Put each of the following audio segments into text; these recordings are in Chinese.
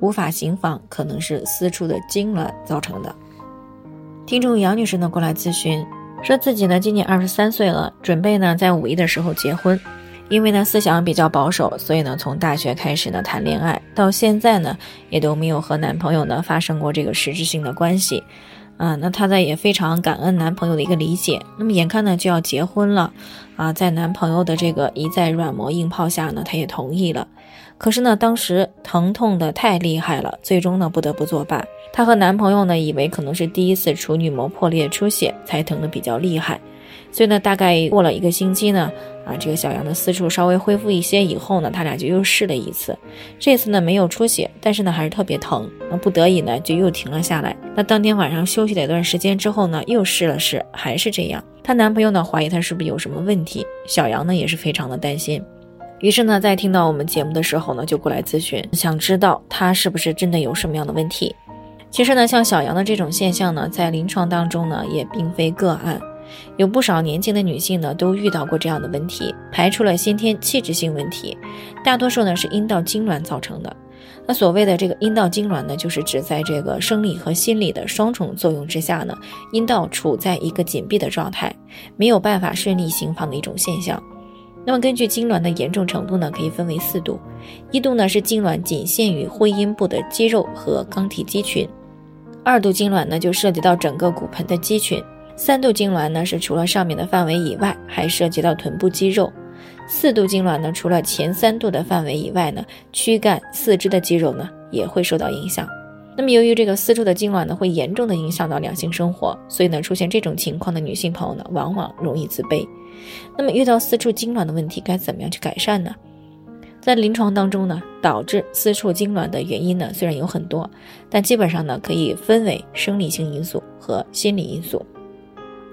无法行房，可能是私处的痉挛造成的。听众杨女士呢过来咨询，说自己呢今年二十三岁了，准备呢在五一的时候结婚。因为呢思想比较保守，所以呢从大学开始呢谈恋爱，到现在呢也都没有和男朋友呢发生过这个实质性的关系。啊，那她呢也非常感恩男朋友的一个理解。那么眼看呢就要结婚了，啊，在男朋友的这个一再软磨硬泡下呢，她也同意了。可是呢当时疼痛的太厉害了，最终呢不得不作罢。她和男朋友呢以为可能是第一次处女膜破裂出血才疼的比较厉害。所以呢，大概过了一个星期呢，啊，这个小杨的私处稍微恢复一些以后呢，他俩就又试了一次。这次呢没有出血，但是呢还是特别疼。那不得已呢就又停了下来。那当天晚上休息了一段时间之后呢，又试了试，还是这样。她男朋友呢怀疑她是不是有什么问题，小杨呢也是非常的担心。于是呢，在听到我们节目的时候呢，就过来咨询，想知道她是不是真的有什么样的问题。其实呢，像小杨的这种现象呢，在临床当中呢，也并非个案。有不少年轻的女性呢，都遇到过这样的问题，排除了先天气质性问题，大多数呢是阴道痉挛造成的。那所谓的这个阴道痉挛呢，就是指在这个生理和心理的双重作用之下呢，阴道处在一个紧闭的状态，没有办法顺利行房的一种现象。那么根据痉挛的严重程度呢，可以分为四度，一度呢是痉挛仅限于会阴部的肌肉和肛体肌群，二度痉挛呢就涉及到整个骨盆的肌群。三度痉挛呢，是除了上面的范围以外，还涉及到臀部肌肉；四度痉挛呢，除了前三度的范围以外呢，躯干、四肢的肌肉呢也会受到影响。那么，由于这个四处的痉挛呢，会严重的影响到两性生活，所以呢，出现这种情况的女性朋友呢，往往容易自卑。那么，遇到私处痉挛的问题，该怎么样去改善呢？在临床当中呢，导致私处痉挛的原因呢，虽然有很多，但基本上呢，可以分为生理性因素和心理因素。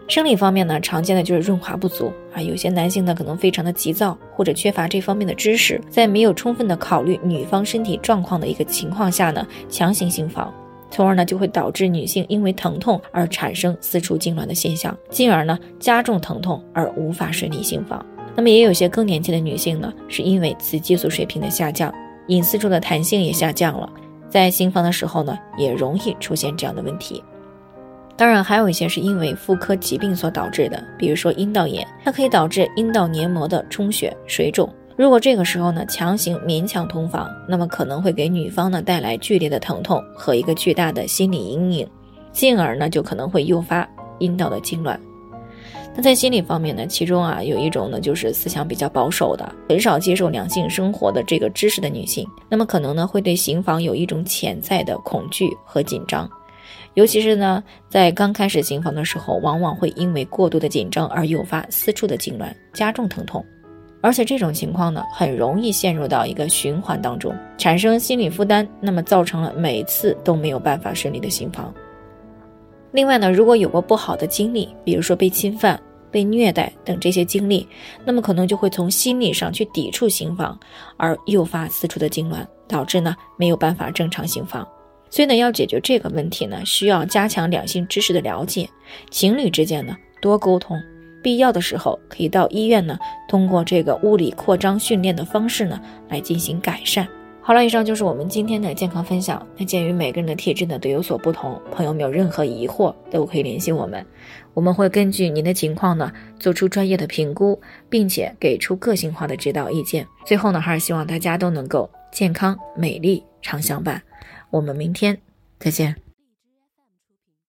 生理方面呢，常见的就是润滑不足啊，有些男性呢可能非常的急躁，或者缺乏这方面的知识，在没有充分的考虑女方身体状况的一个情况下呢，强行行房，从而呢就会导致女性因为疼痛而产生私处痉挛的现象，进而呢加重疼痛而无法顺利行房。那么也有些更年期的女性呢，是因为雌激素水平的下降，隐私处的弹性也下降了，在行房的时候呢，也容易出现这样的问题。当然，还有一些是因为妇科疾病所导致的，比如说阴道炎，它可以导致阴道黏膜的充血、水肿。如果这个时候呢强行勉强同房，那么可能会给女方呢带来剧烈的疼痛和一个巨大的心理阴影，进而呢就可能会诱发阴道的痉挛。那在心理方面呢，其中啊有一种呢就是思想比较保守的，很少接受两性生活的这个知识的女性，那么可能呢会对行房有一种潜在的恐惧和紧张。尤其是呢，在刚开始行房的时候，往往会因为过度的紧张而诱发私处的痉挛，加重疼痛。而且这种情况呢，很容易陷入到一个循环当中，产生心理负担，那么造成了每次都没有办法顺利的行房。另外呢，如果有过不好的经历，比如说被侵犯、被虐待等这些经历，那么可能就会从心理上去抵触行房，而诱发私处的痉挛，导致呢没有办法正常行房。所以呢，要解决这个问题呢，需要加强两性知识的了解，情侣之间呢多沟通，必要的时候可以到医院呢，通过这个物理扩张训练的方式呢来进行改善。好了，以上就是我们今天的健康分享。那鉴于每个人的体质呢都有所不同，朋友们有任何疑惑都可以联系我们，我们会根据您的情况呢做出专业的评估，并且给出个性化的指导意见。最后呢，还是希望大家都能够健康美丽常相伴。我们明天再见。